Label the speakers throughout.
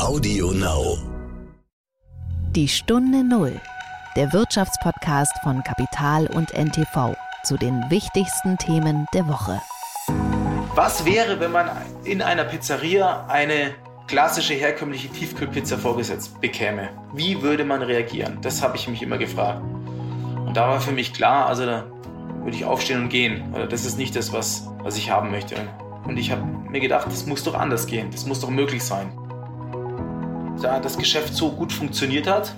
Speaker 1: Audio Now.
Speaker 2: Die Stunde Null. Der Wirtschaftspodcast von Kapital und NTV zu den wichtigsten Themen der Woche.
Speaker 3: Was wäre, wenn man in einer Pizzeria eine klassische herkömmliche Tiefkühlpizza vorgesetzt bekäme? Wie würde man reagieren? Das habe ich mich immer gefragt. Und da war für mich klar, also da würde ich aufstehen und gehen. Oder das ist nicht das, was, was ich haben möchte. Und ich habe mir gedacht, das muss doch anders gehen. Das muss doch möglich sein. Da das Geschäft so gut funktioniert hat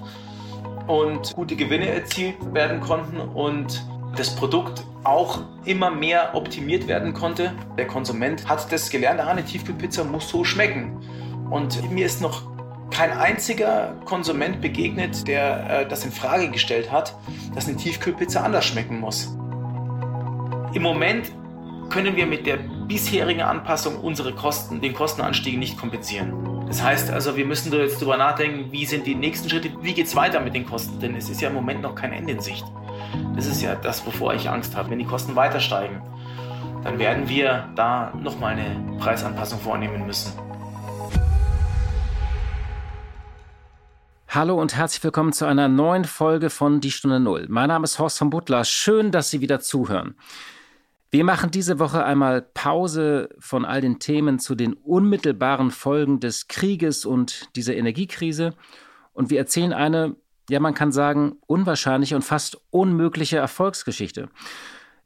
Speaker 3: und gute Gewinne erzielt werden konnten und das Produkt auch immer mehr optimiert werden konnte. Der Konsument hat das gelernt, eine Tiefkühlpizza muss so schmecken. Und mir ist noch kein einziger Konsument begegnet, der äh, das in Frage gestellt hat, dass eine Tiefkühlpizza anders schmecken muss. Im Moment können wir mit der bisherigen Anpassung unsere Kosten, den Kostenanstieg nicht kompensieren. Das heißt also, wir müssen jetzt darüber nachdenken, wie sind die nächsten Schritte, wie geht es weiter mit den Kosten, denn es ist ja im Moment noch kein Ende in Sicht. Das ist ja das, wovor ich Angst habe. Wenn die Kosten weiter steigen, dann werden wir da nochmal eine Preisanpassung vornehmen müssen.
Speaker 4: Hallo und herzlich willkommen zu einer neuen Folge von Die Stunde Null. Mein Name ist Horst von Butler. Schön, dass Sie wieder zuhören. Wir machen diese Woche einmal Pause von all den Themen zu den unmittelbaren Folgen des Krieges und dieser Energiekrise und wir erzählen eine, ja man kann sagen, unwahrscheinliche und fast unmögliche Erfolgsgeschichte.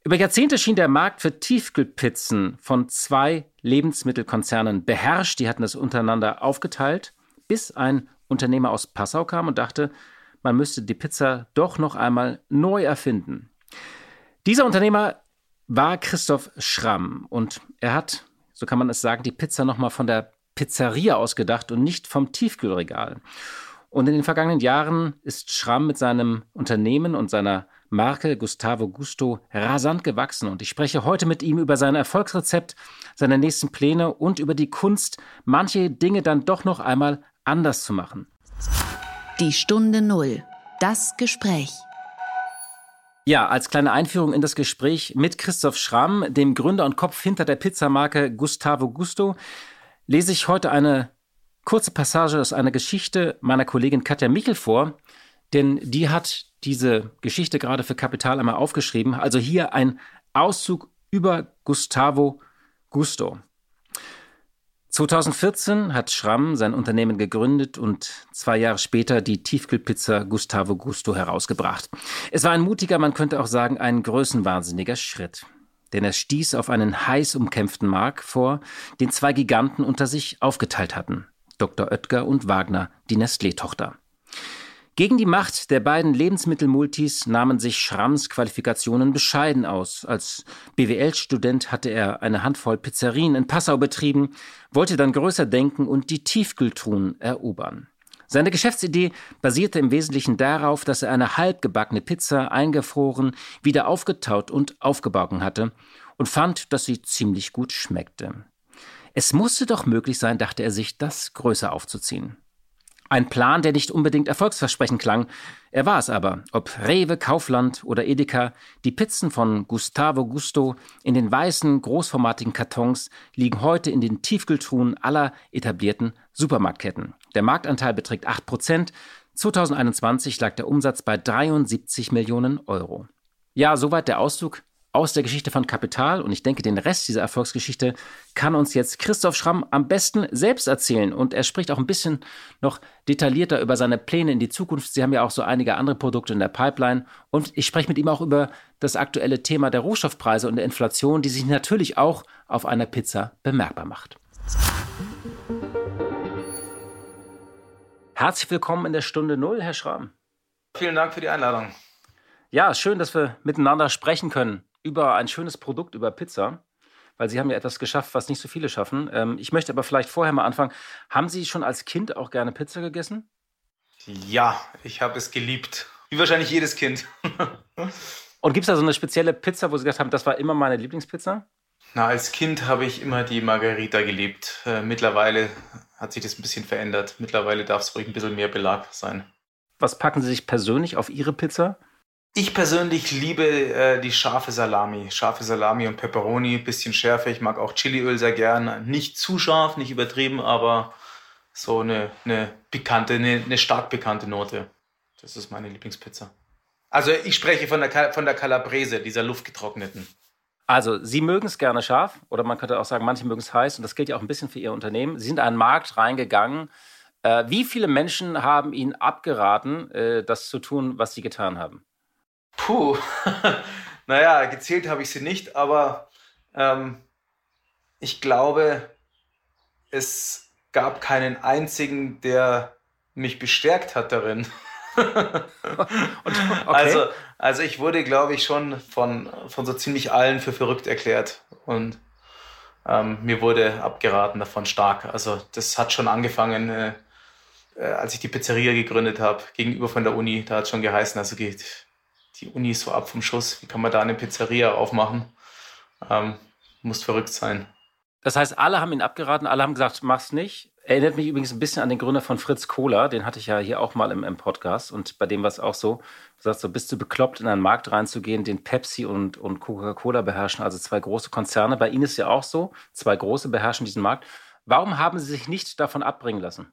Speaker 4: Über Jahrzehnte schien der Markt für Tiefkühlpizzen von zwei Lebensmittelkonzernen beherrscht, die hatten es untereinander aufgeteilt, bis ein Unternehmer aus Passau kam und dachte, man müsste die Pizza doch noch einmal neu erfinden. Dieser Unternehmer war Christoph Schramm und er hat, so kann man es sagen, die Pizza nochmal von der Pizzeria ausgedacht und nicht vom Tiefkühlregal. Und in den vergangenen Jahren ist Schramm mit seinem Unternehmen und seiner Marke Gustavo Gusto rasant gewachsen und ich spreche heute mit ihm über sein Erfolgsrezept, seine nächsten Pläne und über die Kunst, manche Dinge dann doch noch einmal anders zu machen.
Speaker 2: Die Stunde Null. Das Gespräch.
Speaker 4: Ja, als kleine Einführung in das Gespräch mit Christoph Schramm, dem Gründer und Kopf hinter der Pizzamarke Gustavo Gusto, lese ich heute eine kurze Passage aus einer Geschichte meiner Kollegin Katja Michel vor, denn die hat diese Geschichte gerade für Kapital einmal aufgeschrieben. Also hier ein Auszug über Gustavo Gusto. 2014 hat Schramm sein Unternehmen gegründet und zwei Jahre später die Tiefkühlpizza Gustavo Gusto herausgebracht. Es war ein mutiger, man könnte auch sagen, ein größenwahnsinniger Schritt. Denn er stieß auf einen heiß umkämpften Markt vor, den zwei Giganten unter sich aufgeteilt hatten. Dr. Oetker und Wagner, die Nestlé-Tochter. Gegen die Macht der beiden Lebensmittelmultis nahmen sich Schramms Qualifikationen bescheiden aus. Als BWL-Student hatte er eine Handvoll Pizzerien in Passau betrieben, wollte dann größer denken und die Tiefkühltruhen erobern. Seine Geschäftsidee basierte im Wesentlichen darauf, dass er eine halbgebackene Pizza eingefroren, wieder aufgetaut und aufgebacken hatte und fand, dass sie ziemlich gut schmeckte. Es musste doch möglich sein, dachte er sich, das größer aufzuziehen. Ein Plan, der nicht unbedingt erfolgsversprechend klang. Er war es aber. Ob Rewe, Kaufland oder Edeka, die Pizzen von Gustavo Gusto in den weißen, großformatigen Kartons liegen heute in den Tiefkühltruhen aller etablierten Supermarktketten. Der Marktanteil beträgt 8 Prozent. 2021 lag der Umsatz bei 73 Millionen Euro. Ja, soweit der Auszug aus der Geschichte von Kapital. Und ich denke, den Rest dieser Erfolgsgeschichte kann uns jetzt Christoph Schramm am besten selbst erzählen. Und er spricht auch ein bisschen noch detaillierter über seine Pläne in die Zukunft. Sie haben ja auch so einige andere Produkte in der Pipeline. Und ich spreche mit ihm auch über das aktuelle Thema der Rohstoffpreise und der Inflation, die sich natürlich auch auf einer Pizza bemerkbar macht. Herzlich willkommen in der Stunde Null, Herr Schramm.
Speaker 3: Vielen Dank für die Einladung.
Speaker 4: Ja, schön, dass wir miteinander sprechen können über ein schönes Produkt, über Pizza, weil Sie haben ja etwas geschafft, was nicht so viele schaffen. Ähm, ich möchte aber vielleicht vorher mal anfangen. Haben Sie schon als Kind auch gerne Pizza gegessen?
Speaker 3: Ja, ich habe es geliebt. Wie wahrscheinlich jedes Kind.
Speaker 4: Und gibt es da so eine spezielle Pizza, wo Sie gesagt haben, das war immer meine Lieblingspizza?
Speaker 3: Na, als Kind habe ich immer die Margarita geliebt. Äh, mittlerweile hat sich das ein bisschen verändert. Mittlerweile darf es ruhig ein bisschen mehr Belag sein.
Speaker 4: Was packen Sie sich persönlich auf Ihre Pizza?
Speaker 3: Ich persönlich liebe äh, die scharfe Salami. Scharfe Salami und Pepperoni, bisschen schärfer. Ich mag auch Chiliöl sehr gern. Nicht zu scharf, nicht übertrieben, aber so eine, eine pikante, eine, eine stark pikante Note. Das ist meine Lieblingspizza. Also ich spreche von der, von der Calabrese, dieser luftgetrockneten.
Speaker 4: Also, Sie mögen es gerne scharf oder man könnte auch sagen, manche mögen es heiß und das gilt ja auch ein bisschen für Ihr Unternehmen. Sie sind in einen Markt reingegangen. Äh, wie viele Menschen haben Ihnen abgeraten, äh, das zu tun, was Sie getan haben?
Speaker 3: Puh, naja, gezählt habe ich sie nicht, aber ähm, ich glaube, es gab keinen einzigen, der mich bestärkt hat darin. okay. also, also ich wurde, glaube ich, schon von, von so ziemlich allen für verrückt erklärt. Und ähm, mir wurde abgeraten davon stark. Also das hat schon angefangen, äh, äh, als ich die Pizzeria gegründet habe, gegenüber von der Uni. Da hat es schon geheißen, also geht die Uni ist so ab vom Schuss. Wie kann man da eine Pizzeria aufmachen? Ähm, muss verrückt sein.
Speaker 4: Das heißt, alle haben ihn abgeraten, alle haben gesagt, mach's nicht. Erinnert mich übrigens ein bisschen an den Gründer von Fritz Kohler, den hatte ich ja hier auch mal im, im Podcast und bei dem war es auch so, du sagst so, bist du bekloppt, in einen Markt reinzugehen, den Pepsi und, und Coca-Cola beherrschen, also zwei große Konzerne. Bei Ihnen ist ja auch so, zwei große beherrschen diesen Markt. Warum haben Sie sich nicht davon abbringen lassen?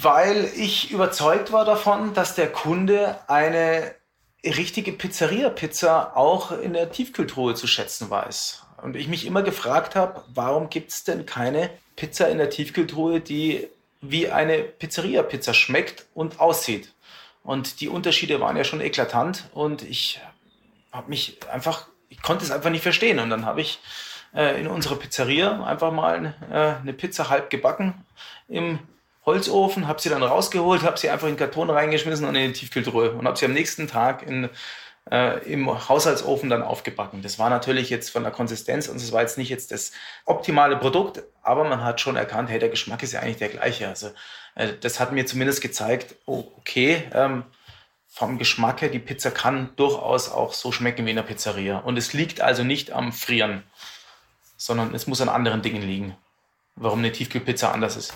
Speaker 3: Weil ich überzeugt war davon, dass der Kunde eine richtige Pizzeria-Pizza auch in der Tiefkühltruhe zu schätzen weiß. Und ich mich immer gefragt habe, warum gibt es denn keine Pizza in der Tiefkühltruhe, die wie eine Pizzeria-Pizza schmeckt und aussieht? Und die Unterschiede waren ja schon eklatant und ich habe mich einfach, ich konnte es einfach nicht verstehen. Und dann habe ich äh, in unserer Pizzeria einfach mal äh, eine Pizza halb gebacken im Holzofen, habe sie dann rausgeholt, habe sie einfach in den Karton reingeschmissen und in die Tiefkühltruhe und habe sie am nächsten Tag in, äh, im Haushaltsofen dann aufgebacken. Das war natürlich jetzt von der Konsistenz und es war jetzt nicht jetzt das optimale Produkt, aber man hat schon erkannt, hey, der Geschmack ist ja eigentlich der gleiche. Also äh, das hat mir zumindest gezeigt, oh, okay, ähm, vom Geschmack her, die Pizza kann durchaus auch so schmecken wie in der Pizzeria. Und es liegt also nicht am Frieren, sondern es muss an anderen Dingen liegen, warum eine Tiefkühlpizza anders ist.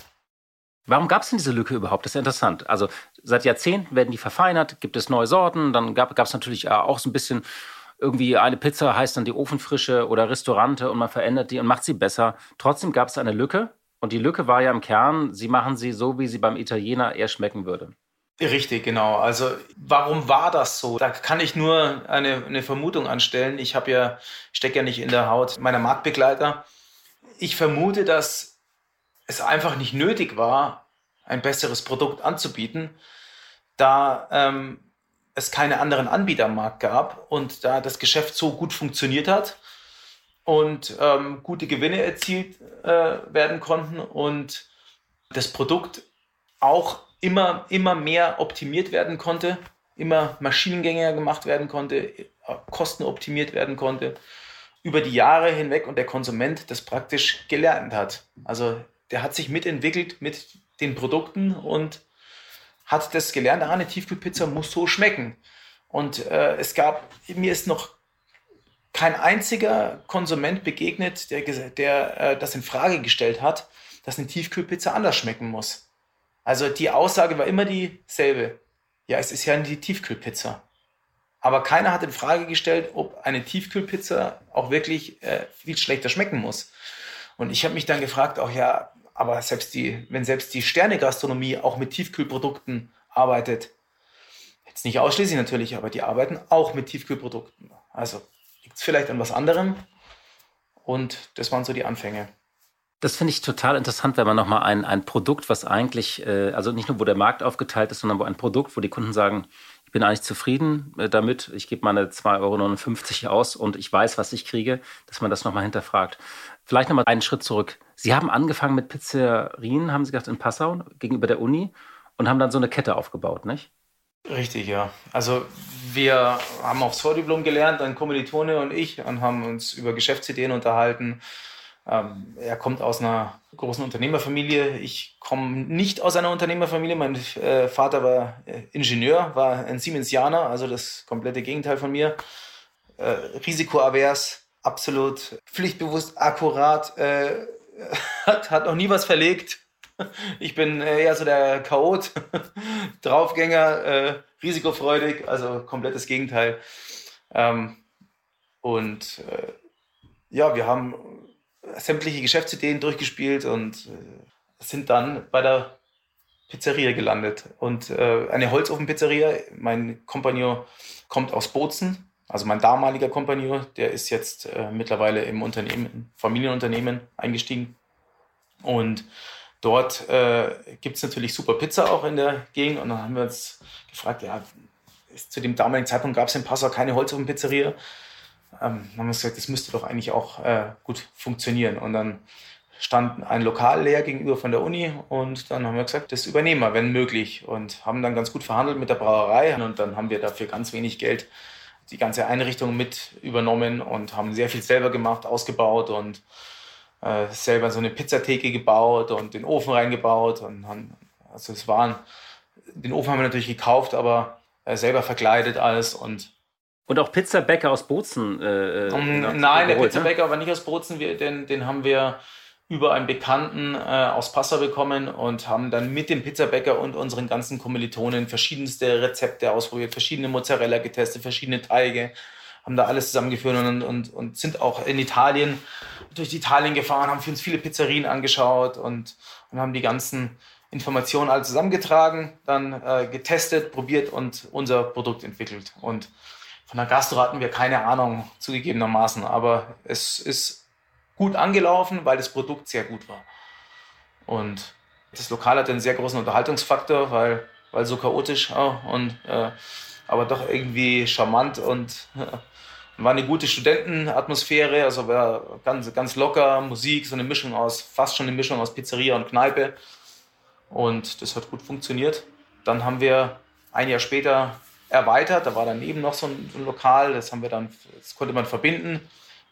Speaker 4: Warum gab es denn diese Lücke überhaupt? Das ist interessant. Also seit Jahrzehnten werden die verfeinert, gibt es neue Sorten. Dann gab es natürlich äh, auch so ein bisschen irgendwie eine Pizza heißt dann die Ofenfrische oder Restaurante und man verändert die und macht sie besser. Trotzdem gab es eine Lücke und die Lücke war ja im Kern, sie machen sie so, wie sie beim Italiener eher schmecken würde.
Speaker 3: Richtig, genau. Also warum war das so? Da kann ich nur eine, eine Vermutung anstellen. Ich habe ja, stecke ja nicht in der Haut meiner Marktbegleiter. Ich vermute, dass es einfach nicht nötig war, ein besseres Produkt anzubieten, da ähm, es keine anderen Anbieter am Markt gab und da das Geschäft so gut funktioniert hat und ähm, gute Gewinne erzielt äh, werden konnten und das Produkt auch immer, immer mehr optimiert werden konnte, immer maschinengängiger gemacht werden konnte, Kosten optimiert werden konnte, über die Jahre hinweg und der Konsument das praktisch gelernt hat. Also der hat sich mitentwickelt mit den Produkten und hat das gelernt, ah, eine Tiefkühlpizza muss so schmecken. Und äh, es gab, mir ist noch kein einziger Konsument begegnet, der, der äh, das in Frage gestellt hat, dass eine Tiefkühlpizza anders schmecken muss. Also die Aussage war immer dieselbe. Ja, es ist ja eine Tiefkühlpizza. Aber keiner hat in Frage gestellt, ob eine Tiefkühlpizza auch wirklich äh, viel schlechter schmecken muss. Und ich habe mich dann gefragt, auch ja, aber selbst die, wenn selbst die Sterne-Gastronomie auch mit Tiefkühlprodukten arbeitet, jetzt nicht ausschließlich natürlich, aber die arbeiten auch mit Tiefkühlprodukten. Also liegt es vielleicht an was anderem. Und das waren so die Anfänge.
Speaker 4: Das finde ich total interessant, wenn man nochmal ein, ein Produkt, was eigentlich, äh, also nicht nur, wo der Markt aufgeteilt ist, sondern wo ein Produkt, wo die Kunden sagen, ich bin eigentlich zufrieden äh, damit, ich gebe meine 2,59 Euro aus und ich weiß, was ich kriege, dass man das nochmal hinterfragt. Vielleicht nochmal einen Schritt zurück. Sie haben angefangen mit Pizzerien, haben Sie gesagt, in Passau gegenüber der Uni und haben dann so eine Kette aufgebaut, nicht?
Speaker 3: Richtig, ja. Also wir haben aufs Vordiplom gelernt, ein Kommilitone und ich, und haben uns über Geschäftsideen unterhalten. Ähm, er kommt aus einer großen Unternehmerfamilie. Ich komme nicht aus einer Unternehmerfamilie. Mein äh, Vater war äh, Ingenieur, war ein Siemensianer, also das komplette Gegenteil von mir. Äh, risikoavers, absolut pflichtbewusst, akkurat, äh, hat, hat noch nie was verlegt. Ich bin eher so der Chaot, Draufgänger, äh, risikofreudig, also komplettes Gegenteil. Ähm, und äh, ja, wir haben sämtliche Geschäftsideen durchgespielt und äh, sind dann bei der Pizzeria gelandet. Und äh, eine Holzofenpizzeria, mein Kompagnon kommt aus Bozen, also mein damaliger Kompagnon, der ist jetzt äh, mittlerweile im Unternehmen, Familienunternehmen eingestiegen. Und dort äh, gibt es natürlich super Pizza auch in der Gegend. Und dann haben wir uns gefragt, ja, zu dem damaligen Zeitpunkt gab es in Passau keine Holzofenpizzeria. Ähm, haben wir gesagt, das müsste doch eigentlich auch äh, gut funktionieren. Und dann stand ein Lokal leer gegenüber von der Uni und dann haben wir gesagt, das übernehmen wir, wenn möglich. Und haben dann ganz gut verhandelt mit der Brauerei und dann haben wir dafür ganz wenig Geld die ganze Einrichtung mit übernommen und haben sehr viel selber gemacht, ausgebaut und äh, selber so eine Pizzatheke gebaut und den Ofen reingebaut. Und haben, also es waren, den Ofen haben wir natürlich gekauft, aber äh, selber verkleidet alles und
Speaker 4: und auch Pizzabäcker aus Bozen? Äh,
Speaker 3: um, äh, nein, der ne? Pizzabäcker ne? war nicht aus Bozen, wir, den, den haben wir über einen Bekannten äh, aus Passau bekommen und haben dann mit dem Pizzabäcker und unseren ganzen Kommilitonen verschiedenste Rezepte ausprobiert, verschiedene Mozzarella getestet, verschiedene Teige, haben da alles zusammengeführt und, und, und sind auch in Italien, durch Italien gefahren, haben für uns viele Pizzerien angeschaut und, und haben die ganzen Informationen alle zusammengetragen, dann äh, getestet, probiert und unser Produkt entwickelt. Und von der Gastro hatten wir keine Ahnung, zugegebenermaßen, aber es ist gut angelaufen, weil das Produkt sehr gut war. Und das Lokal hatte einen sehr großen Unterhaltungsfaktor, weil, weil so chaotisch oh, und äh, aber doch irgendwie charmant und äh, war eine gute Studentenatmosphäre, also war ganz, ganz locker, Musik, so eine Mischung aus, fast schon eine Mischung aus Pizzeria und Kneipe. Und das hat gut funktioniert. Dann haben wir ein Jahr später erweitert, da war daneben noch so ein, so ein Lokal, das haben wir dann, das konnte man verbinden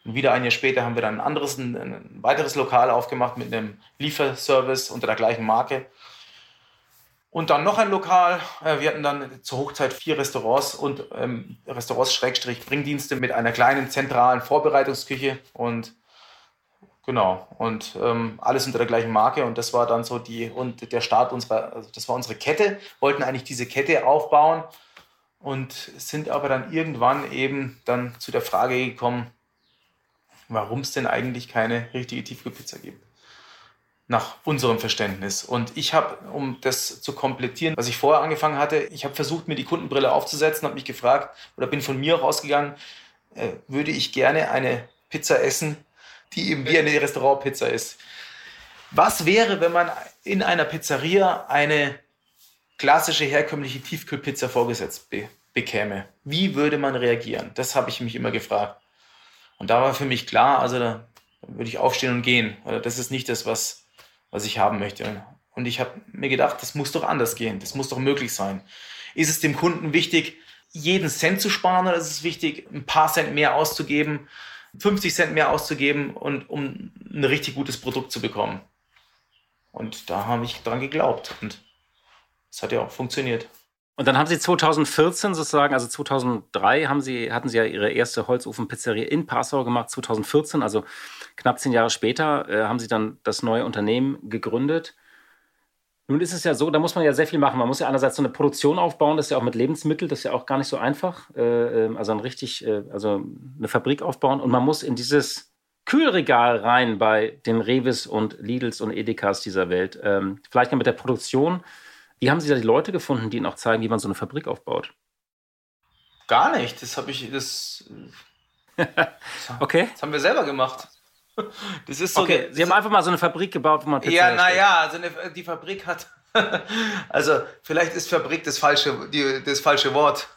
Speaker 3: und wieder ein Jahr später haben wir dann ein anderes, ein, weiteres Lokal aufgemacht mit einem Lieferservice unter der gleichen Marke. Und dann noch ein Lokal. Äh, wir hatten dann zur Hochzeit vier Restaurants und ähm, Restaurants-Bringdienste mit einer kleinen zentralen Vorbereitungsküche und genau und ähm, alles unter der gleichen Marke und das war dann so die und der Start unserer, also das war unsere Kette. Wollten eigentlich diese Kette aufbauen und sind aber dann irgendwann eben dann zu der Frage gekommen, warum es denn eigentlich keine richtige Tiefkühlpizza gibt. Nach unserem Verständnis. Und ich habe, um das zu komplettieren, was ich vorher angefangen hatte, ich habe versucht, mir die Kundenbrille aufzusetzen, habe mich gefragt oder bin von mir rausgegangen, äh, würde ich gerne eine Pizza essen, die eben wie eine Restaurantpizza ist. Was wäre, wenn man in einer Pizzeria eine klassische herkömmliche Tiefkühlpizza vorgesetzt be bekäme? Wie würde man reagieren? Das habe ich mich immer gefragt. Und da war für mich klar, also da würde ich aufstehen und gehen. Oder das ist nicht das, was, was ich haben möchte. Und ich habe mir gedacht, das muss doch anders gehen. Das muss doch möglich sein. Ist es dem Kunden wichtig, jeden Cent zu sparen oder ist es wichtig, ein paar Cent mehr auszugeben, 50 Cent mehr auszugeben und um ein richtig gutes Produkt zu bekommen? Und da habe ich dran geglaubt. Und es hat ja auch funktioniert.
Speaker 4: Und dann haben Sie 2014 sozusagen, also 2003 haben Sie, hatten Sie ja Ihre erste Holzofenpizzeria in Passau gemacht. 2014, also knapp zehn Jahre später, äh, haben Sie dann das neue Unternehmen gegründet. Nun ist es ja so, da muss man ja sehr viel machen. Man muss ja einerseits so eine Produktion aufbauen, das ist ja auch mit Lebensmitteln, das ist ja auch gar nicht so einfach. Äh, ähm, also ein richtig, äh, also eine Fabrik aufbauen und man muss in dieses Kühlregal rein bei den Revis und Lidls und Edekas dieser Welt. Ähm, vielleicht ja mit der Produktion wie haben Sie da die Leute gefunden, die Ihnen auch zeigen, wie man so eine Fabrik aufbaut?
Speaker 3: Gar nicht. Das habe ich, das,
Speaker 4: okay.
Speaker 3: das haben wir selber gemacht.
Speaker 4: Das ist so. Okay, Sie haben einfach mal so eine Fabrik gebaut, wo man
Speaker 3: Pizza Ja, naja, also eine, die Fabrik hat. also, vielleicht ist Fabrik das falsche, die, das falsche Wort,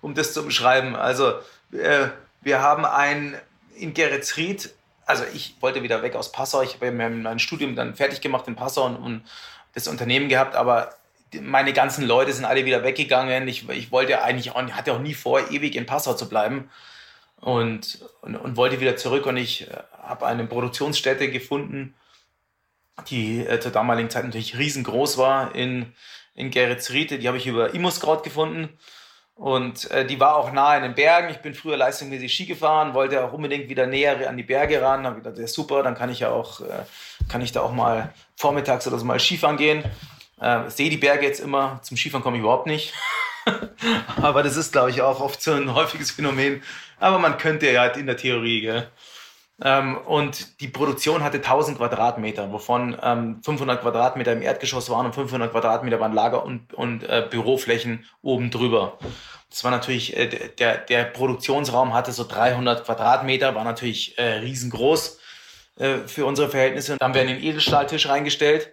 Speaker 3: um das zu umschreiben. Also, äh, wir haben ein in Geretsried, also ich wollte wieder weg aus Passau. Ich habe mein Studium dann fertig gemacht in Passau und, und das Unternehmen gehabt, aber meine ganzen Leute sind alle wieder weggegangen. Ich, ich wollte eigentlich auch, hatte auch nie vor, ewig in Passau zu bleiben und, und, und wollte wieder zurück. Und ich äh, habe eine Produktionsstätte gefunden, die äh, zur damaligen Zeit natürlich riesengroß war in, in Geretsried. Die habe ich über Imuskraut gefunden. Und äh, die war auch nahe in den Bergen. Ich bin früher leistungsmäßig Ski gefahren, wollte auch unbedingt wieder näher an die Berge ran. Habe gedacht, ja super, dann kann ich ja auch, äh, kann ich da auch mal vormittags oder so mal Skifahren gehen. Äh, sehe die Berge jetzt immer, zum Skifahren komme ich überhaupt nicht. Aber das ist, glaube ich, auch oft so ein häufiges Phänomen. Aber man könnte ja halt in der Theorie, gell? Ähm, und die Produktion hatte 1000 Quadratmeter, wovon ähm, 500 Quadratmeter im Erdgeschoss waren und 500 Quadratmeter waren Lager- und, und äh, Büroflächen oben drüber. Das war natürlich, äh, der, der Produktionsraum hatte so 300 Quadratmeter, war natürlich äh, riesengroß äh, für unsere Verhältnisse. Und dann haben wir einen Edelstahltisch reingestellt,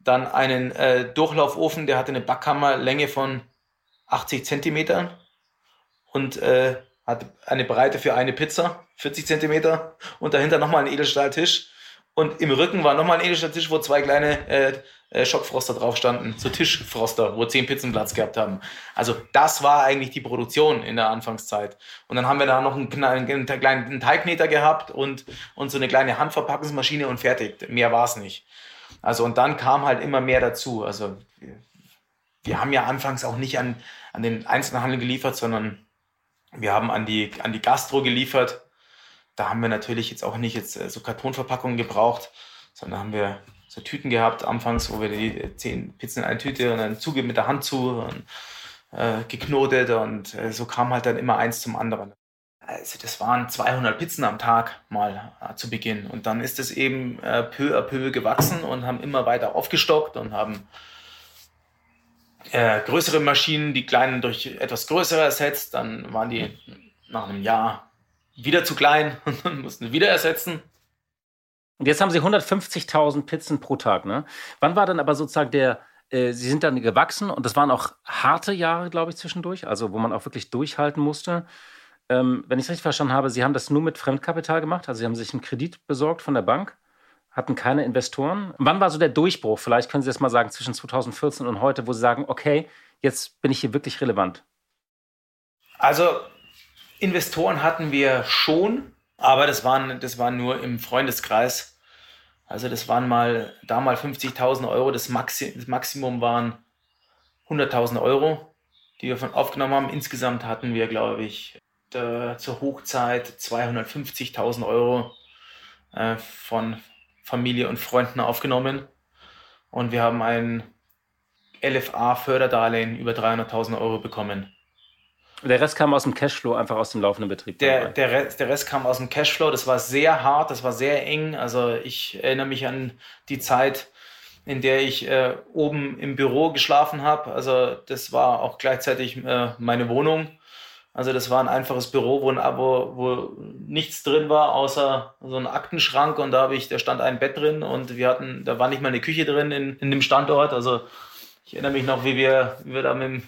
Speaker 3: dann einen äh, Durchlaufofen, der hatte eine Backkammerlänge von 80 Zentimetern und äh, hat eine Breite für eine Pizza, 40 Zentimeter und dahinter nochmal ein Edelstahltisch. Und im Rücken war nochmal ein Edelstahltisch, wo zwei kleine äh, äh, Schockfroster drauf standen, so Tischfroster, wo zehn Pizzen Platz gehabt haben. Also das war eigentlich die Produktion in der Anfangszeit. Und dann haben wir da noch einen, einen kleinen Teigkneter gehabt und, und so eine kleine Handverpackungsmaschine und fertig. Mehr war es nicht. Also und dann kam halt immer mehr dazu. Also wir haben ja anfangs auch nicht an, an den Einzelhandel geliefert, sondern wir haben an die, an die Gastro geliefert. Da haben wir natürlich jetzt auch nicht jetzt äh, so Kartonverpackungen gebraucht, sondern haben wir so Tüten gehabt anfangs, wo wir die zehn Pizzen in eine Tüte und dann zugeben mit der Hand zu und äh, geknotet und äh, so kam halt dann immer eins zum anderen. Also das waren 200 Pizzen am Tag mal äh, zu Beginn und dann ist es eben äh, peu à peu gewachsen und haben immer weiter aufgestockt und haben äh, größere Maschinen, die kleinen durch etwas größere ersetzt. Dann waren die nach einem Jahr wieder zu klein und dann mussten wieder ersetzen.
Speaker 4: Und jetzt haben Sie 150.000 Pizzen pro Tag. Ne? Wann war dann aber sozusagen der, äh, Sie sind dann gewachsen und das waren auch harte Jahre, glaube ich, zwischendurch, also wo man auch wirklich durchhalten musste. Ähm, wenn ich es richtig verstanden habe, Sie haben das nur mit Fremdkapital gemacht, also Sie haben sich einen Kredit besorgt von der Bank hatten keine Investoren. Wann war so der Durchbruch? Vielleicht können Sie das mal sagen, zwischen 2014 und heute, wo Sie sagen, okay, jetzt bin ich hier wirklich relevant.
Speaker 3: Also Investoren hatten wir schon, aber das waren, das waren nur im Freundeskreis. Also das waren mal, da mal 50.000 Euro, das, Maxi das Maximum waren 100.000 Euro, die wir von aufgenommen haben. Insgesamt hatten wir, glaube ich, zur Hochzeit 250.000 Euro äh, von Familie und Freunden aufgenommen. Und wir haben ein LFA-Förderdarlehen über 300.000 Euro bekommen.
Speaker 4: Der Rest kam aus dem Cashflow, einfach aus dem laufenden Betrieb.
Speaker 3: Der, der, Rest, der Rest kam aus dem Cashflow. Das war sehr hart, das war sehr eng. Also ich erinnere mich an die Zeit, in der ich äh, oben im Büro geschlafen habe. Also das war auch gleichzeitig äh, meine Wohnung. Also das war ein einfaches Büro, wo, wo, wo nichts drin war, außer so ein Aktenschrank und da habe ich, da stand ein Bett drin und wir hatten, da war nicht mal eine Küche drin in, in dem Standort. Also ich erinnere mich noch, wie wir, wie wir da mit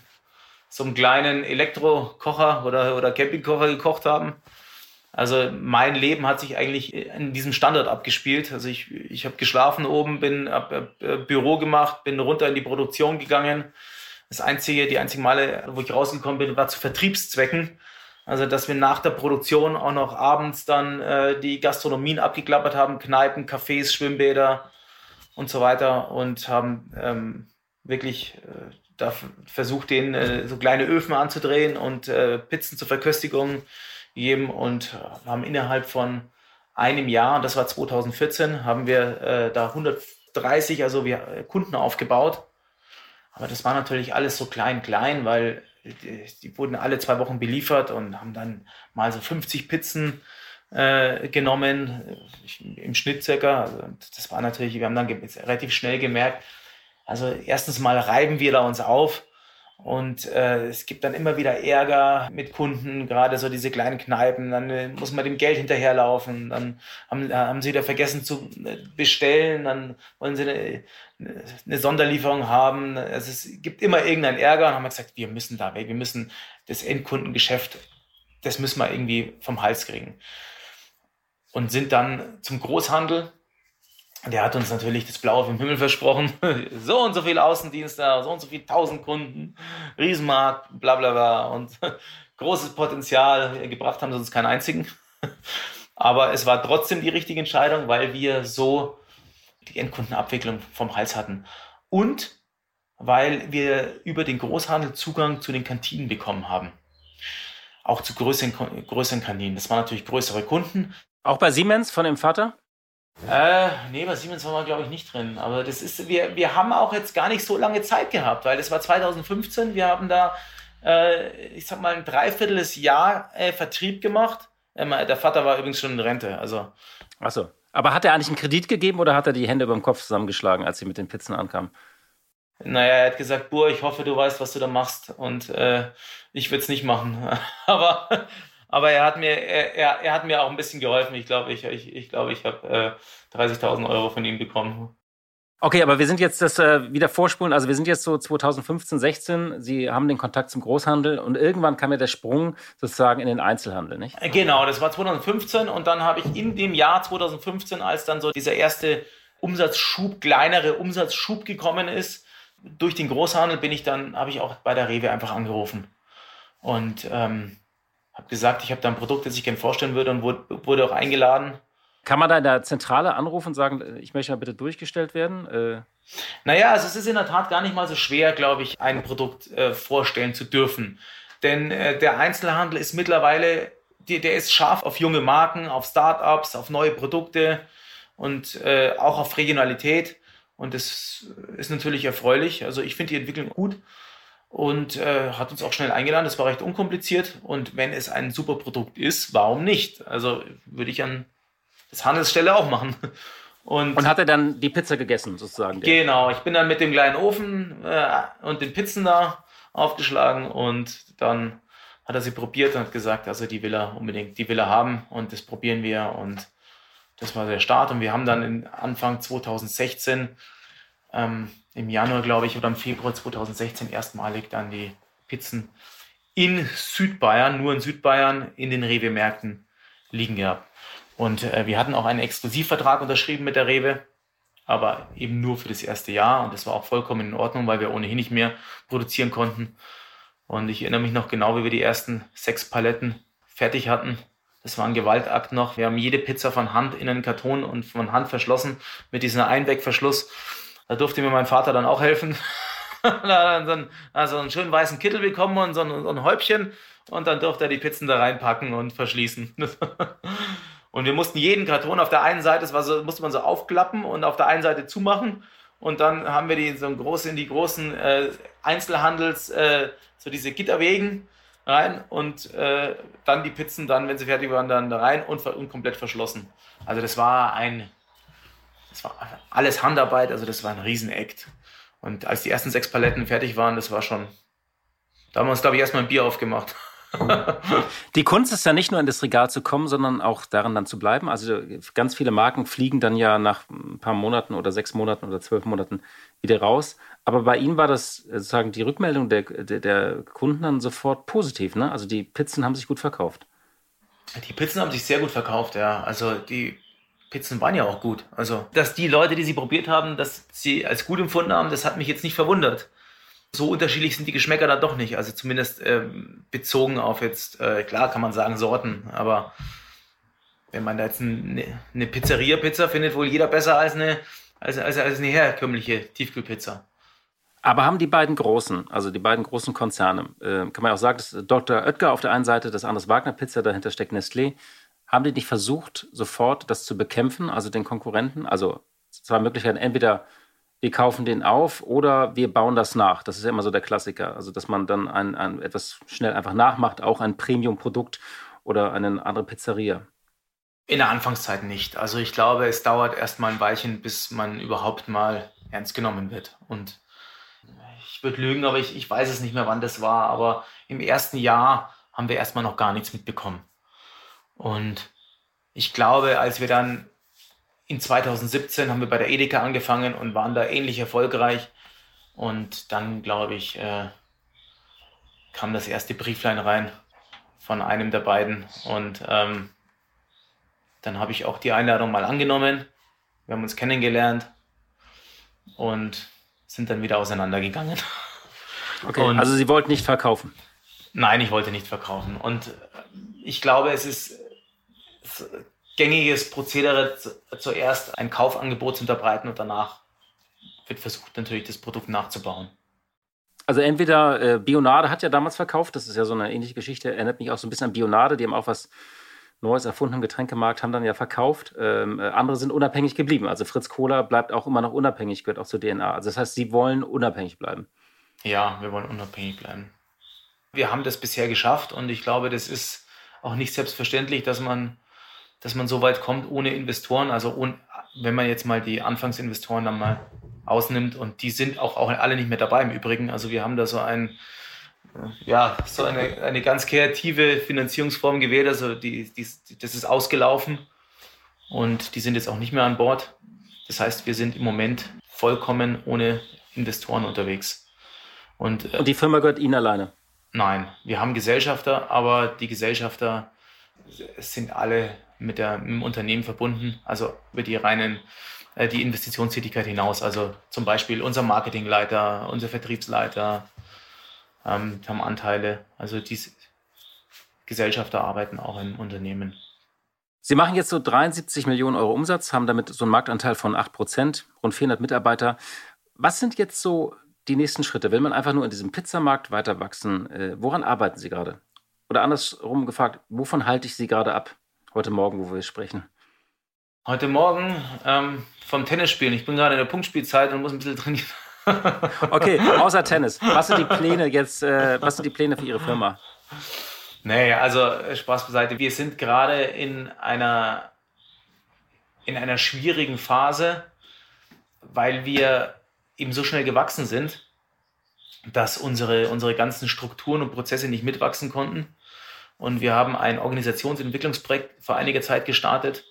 Speaker 3: so einem kleinen Elektrokocher oder, oder Campingkocher gekocht haben. Also mein Leben hat sich eigentlich in diesem Standort abgespielt. Also ich, ich habe geschlafen oben, bin hab, hab äh, Büro gemacht, bin runter in die Produktion gegangen das einzige, die einzigen Male, wo ich rausgekommen bin, war zu Vertriebszwecken. Also, dass wir nach der Produktion auch noch abends dann äh, die Gastronomien abgeklappert haben, Kneipen, Cafés, Schwimmbäder und so weiter. Und haben ähm, wirklich äh, da versucht, denen äh, so kleine Öfen anzudrehen und äh, Pizzen zur Verköstigung gegeben. Und äh, haben innerhalb von einem Jahr, das war 2014, haben wir äh, da 130 also wir äh, Kunden aufgebaut aber das war natürlich alles so klein, klein, weil die, die wurden alle zwei Wochen beliefert und haben dann mal so 50 Pizzen äh, genommen, im Schnitt circa. Also, das war natürlich, wir haben dann relativ schnell gemerkt, also erstens mal reiben wir da uns auf und äh, es gibt dann immer wieder Ärger mit Kunden, gerade so diese kleinen Kneipen. Dann äh, muss man dem Geld hinterherlaufen. Dann haben, haben sie da vergessen zu äh, bestellen. Dann wollen sie eine, eine Sonderlieferung haben. Also es gibt immer irgendeinen Ärger. Und haben wir gesagt, wir müssen da weg. Wir müssen das Endkundengeschäft, das müssen wir irgendwie vom Hals kriegen. Und sind dann zum Großhandel der hat uns natürlich das Blaue vom Himmel versprochen. so und so viel Außendienste, so und so viel tausend Kunden, Riesenmarkt, bla bla bla und großes Potenzial. Gebracht haben sie uns keinen einzigen. Aber es war trotzdem die richtige Entscheidung, weil wir so die Endkundenabwicklung vom Hals hatten. Und weil wir über den Großhandel Zugang zu den Kantinen bekommen haben. Auch zu größeren, größeren Kantinen. Das waren natürlich größere Kunden.
Speaker 4: Auch bei Siemens von dem Vater?
Speaker 3: Äh, nee, bei Siemens waren wir, glaube ich, nicht drin. Aber das ist, wir, wir haben auch jetzt gar nicht so lange Zeit gehabt, weil das war 2015. Wir haben da, äh, ich sag mal, ein Dreiviertel Jahr äh, Vertrieb gemacht, Ähm, der Vater war übrigens schon in Rente. Also.
Speaker 4: Achso. Aber hat er eigentlich einen Kredit gegeben oder hat er die Hände über dem Kopf zusammengeschlagen, als sie mit den Pizzen ankamen?
Speaker 3: Naja, er hat gesagt, Bur, ich hoffe, du weißt, was du da machst. Und äh, ich würde es nicht machen. aber, aber er hat mir, er, er, er, hat mir auch ein bisschen geholfen. Ich glaube, ich, ich, ich, glaub, ich habe äh, 30.000 Euro von ihm bekommen.
Speaker 4: Okay, aber wir sind jetzt das äh, wieder vorspulen. Also wir sind jetzt so 2015, 16. Sie haben den Kontakt zum Großhandel und irgendwann kam ja der Sprung sozusagen in den Einzelhandel, nicht?
Speaker 3: Genau, das war 2015 und dann habe ich in dem Jahr 2015, als dann so dieser erste Umsatzschub, kleinere Umsatzschub gekommen ist, durch den Großhandel bin ich dann, habe ich auch bei der Rewe einfach angerufen und ähm, habe gesagt, ich habe da ein Produkt, das ich gerne vorstellen würde und wurde, wurde auch eingeladen
Speaker 4: kann man da in der Zentrale anrufen und sagen, ich möchte ja bitte durchgestellt werden? Äh
Speaker 3: naja, also es ist in der Tat gar nicht mal so schwer, glaube ich, ein Produkt äh, vorstellen zu dürfen. Denn äh, der Einzelhandel ist mittlerweile, die, der ist scharf auf junge Marken, auf Startups, auf neue Produkte und äh, auch auf Regionalität. Und das ist natürlich erfreulich. Also ich finde die Entwicklung gut und äh, hat uns auch schnell eingeladen. Das war recht unkompliziert. Und wenn es ein super Produkt ist, warum nicht? Also würde ich an das Handelsstelle auch machen.
Speaker 4: Und, und, hat er dann die Pizza gegessen, sozusagen?
Speaker 3: Genau, ich bin dann mit dem kleinen Ofen äh, und den Pizzen da aufgeschlagen und dann hat er sie probiert und hat gesagt, also die will er unbedingt, die will er haben und das probieren wir und das war der Start und wir haben dann in Anfang 2016, ähm, im Januar glaube ich oder im Februar 2016 erstmalig dann die Pizzen in Südbayern, nur in Südbayern, in den Rewe-Märkten liegen gehabt. Und äh, wir hatten auch einen Exklusivvertrag unterschrieben mit der Rewe, aber eben nur für das erste Jahr. Und das war auch vollkommen in Ordnung, weil wir ohnehin nicht mehr produzieren konnten. Und ich erinnere mich noch genau, wie wir die ersten sechs Paletten fertig hatten. Das war ein Gewaltakt noch. Wir haben jede Pizza von Hand in einen Karton und von Hand verschlossen mit diesem Einwegverschluss. Da durfte mir mein Vater dann auch helfen. da hat er so also einen schönen weißen Kittel bekommen und so ein, so ein Häubchen. Und dann durfte er die Pizzen da reinpacken und verschließen. Und wir mussten jeden Karton auf der einen Seite, das war so, musste man so aufklappen und auf der einen Seite zumachen. Und dann haben wir die in so ein groß, in die großen äh, Einzelhandels, äh, so diese Gitterwegen rein und äh, dann die Pizzen dann, wenn sie fertig waren, dann da rein und, und komplett verschlossen. Also das war ein, das war alles Handarbeit, also das war ein Riesenakt. Und als die ersten sechs Paletten fertig waren, das war schon, da haben wir uns, glaube ich, erstmal ein Bier aufgemacht.
Speaker 4: Die Kunst ist ja nicht nur in das Regal zu kommen, sondern auch darin dann zu bleiben. Also ganz viele Marken fliegen dann ja nach ein paar Monaten oder sechs Monaten oder zwölf Monaten wieder raus. Aber bei Ihnen war das sozusagen die Rückmeldung der, der, der Kunden dann sofort positiv. Ne? Also die Pizzen haben sich gut verkauft.
Speaker 3: Die Pizzen haben sich sehr gut verkauft, ja. Also die Pizzen waren ja auch gut. Also, dass die Leute, die sie probiert haben, dass sie als gut empfunden haben, das hat mich jetzt nicht verwundert so unterschiedlich sind die Geschmäcker da doch nicht. Also zumindest ähm, bezogen auf jetzt, äh, klar kann man sagen Sorten, aber wenn man da jetzt eine, eine Pizzeria-Pizza findet, wohl jeder besser als eine, als, als, als eine herkömmliche Tiefkühlpizza.
Speaker 4: Aber haben die beiden großen, also die beiden großen Konzerne, äh, kann man auch sagen, das ist Dr. Oetker auf der einen Seite, das andere Wagner Pizza, dahinter steckt Nestlé, haben die nicht versucht, sofort das zu bekämpfen, also den Konkurrenten? Also zwei Möglichkeiten, entweder wir kaufen den auf oder wir bauen das nach. Das ist ja immer so der Klassiker. Also, dass man dann ein, ein etwas schnell einfach nachmacht, auch ein Premium-Produkt oder eine andere Pizzeria.
Speaker 3: In der Anfangszeit nicht. Also ich glaube, es dauert erst mal ein Weilchen, bis man überhaupt mal ernst genommen wird. Und ich würde lügen, aber ich, ich weiß es nicht mehr, wann das war. Aber im ersten Jahr haben wir erstmal noch gar nichts mitbekommen. Und ich glaube, als wir dann in 2017 haben wir bei der Edeka angefangen und waren da ähnlich erfolgreich. Und dann, glaube ich, äh, kam das erste Brieflein rein von einem der beiden. Und ähm, dann habe ich auch die Einladung mal angenommen. Wir haben uns kennengelernt und sind dann wieder auseinandergegangen.
Speaker 4: Okay, und, also Sie wollten nicht verkaufen?
Speaker 3: Nein, ich wollte nicht verkaufen. Und ich glaube, es ist gängiges Prozedere, zuerst ein Kaufangebot zu unterbreiten und danach wird versucht natürlich das Produkt nachzubauen.
Speaker 4: Also entweder äh, Bionade hat ja damals verkauft, das ist ja so eine ähnliche Geschichte, erinnert mich auch so ein bisschen an Bionade, die haben auch was Neues erfunden im Getränkemarkt, haben dann ja verkauft. Ähm, äh, andere sind unabhängig geblieben. Also Fritz Kohler bleibt auch immer noch unabhängig, gehört auch zur DNA. Also das heißt, sie wollen unabhängig bleiben.
Speaker 3: Ja, wir wollen unabhängig bleiben. Wir haben das bisher geschafft und ich glaube, das ist auch nicht selbstverständlich, dass man, dass man so weit kommt ohne Investoren. Also ohne, wenn man jetzt mal die Anfangsinvestoren dann mal ausnimmt und die sind auch, auch alle nicht mehr dabei im Übrigen. Also wir haben da so ein, ja, so eine, eine ganz kreative Finanzierungsform gewählt. Also die, die, das ist ausgelaufen und die sind jetzt auch nicht mehr an Bord. Das heißt, wir sind im Moment vollkommen ohne Investoren unterwegs.
Speaker 4: Und, äh, und die Firma gehört Ihnen alleine?
Speaker 3: Nein, wir haben Gesellschafter, aber die Gesellschafter sind alle mit, der, mit dem Unternehmen verbunden, also über die reinen äh, die Investitionstätigkeit hinaus. Also zum Beispiel unser Marketingleiter, unser Vertriebsleiter ähm, haben Anteile. Also die Gesellschafter arbeiten auch im Unternehmen.
Speaker 4: Sie machen jetzt so 73 Millionen Euro Umsatz, haben damit so einen Marktanteil von 8 Prozent, rund 400 Mitarbeiter. Was sind jetzt so die nächsten Schritte? Will man einfach nur in diesem Pizzamarkt weiter wachsen? Äh, woran arbeiten Sie gerade? Oder andersrum gefragt, wovon halte ich Sie gerade ab? Heute Morgen, wo wir sprechen.
Speaker 3: Heute Morgen ähm, vom Tennisspielen. Ich bin gerade in der Punktspielzeit und muss ein bisschen trainieren.
Speaker 4: okay, außer Tennis. Was sind die Pläne jetzt? Äh, was sind die Pläne für Ihre Firma?
Speaker 3: Nee, also Spaß beiseite. Wir sind gerade in einer, in einer schwierigen Phase, weil wir eben so schnell gewachsen sind, dass unsere, unsere ganzen Strukturen und Prozesse nicht mitwachsen konnten. Und wir haben ein Organisationsentwicklungsprojekt vor einiger Zeit gestartet,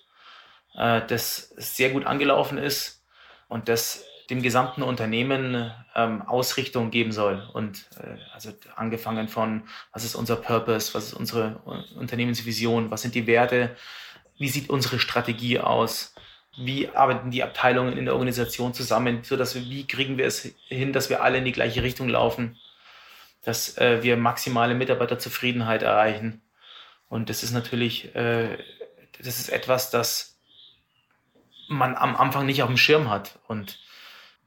Speaker 3: äh, das sehr gut angelaufen ist und das dem gesamten Unternehmen ähm, Ausrichtung geben soll. Und äh, also angefangen von, was ist unser Purpose, was ist unsere Unternehmensvision, was sind die Werte, wie sieht unsere Strategie aus, wie arbeiten die Abteilungen in der Organisation zusammen, so dass wir, wie kriegen wir es hin, dass wir alle in die gleiche Richtung laufen, dass äh, wir maximale Mitarbeiterzufriedenheit erreichen. Und das ist natürlich, äh, das ist etwas, das man am Anfang nicht auf dem Schirm hat. Und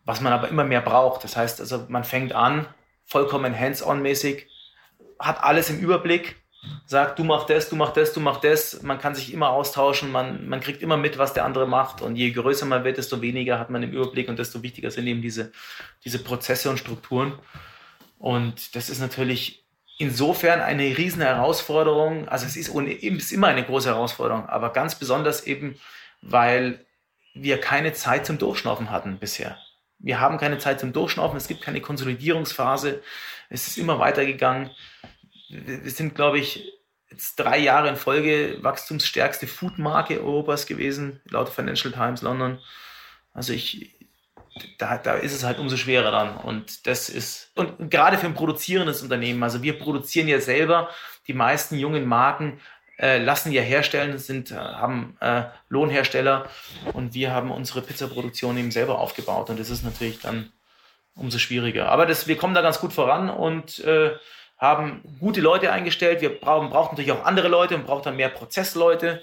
Speaker 3: was man aber immer mehr braucht. Das heißt, also man fängt an, vollkommen hands-on-mäßig, hat alles im Überblick, sagt, du mach das, du mach das, du mach das. Man kann sich immer austauschen, man, man kriegt immer mit, was der andere macht. Und je größer man wird, desto weniger hat man im Überblick und desto wichtiger sind eben diese, diese Prozesse und Strukturen. Und das ist natürlich insofern eine riesen Herausforderung. Also es ist, ist immer eine große Herausforderung, aber ganz besonders eben, weil wir keine Zeit zum Durchschnaufen hatten bisher. Wir haben keine Zeit zum Durchschnaufen, es gibt keine Konsolidierungsphase, es ist immer weitergegangen. Wir sind, glaube ich, jetzt drei Jahre in Folge wachstumsstärkste Foodmarke Europas gewesen, laut Financial Times London. Also ich, da, da ist es halt umso schwerer dann. Und das ist, und gerade für ein produzierendes Unternehmen, also wir produzieren ja selber die meisten jungen Marken äh, lassen ja herstellen, sind, äh, haben äh, Lohnhersteller und wir haben unsere Pizzaproduktion eben selber aufgebaut und das ist natürlich dann umso schwieriger. Aber das, wir kommen da ganz gut voran und äh, haben gute Leute eingestellt. Wir brauchen, brauchen natürlich auch andere Leute und brauchen dann mehr Prozessleute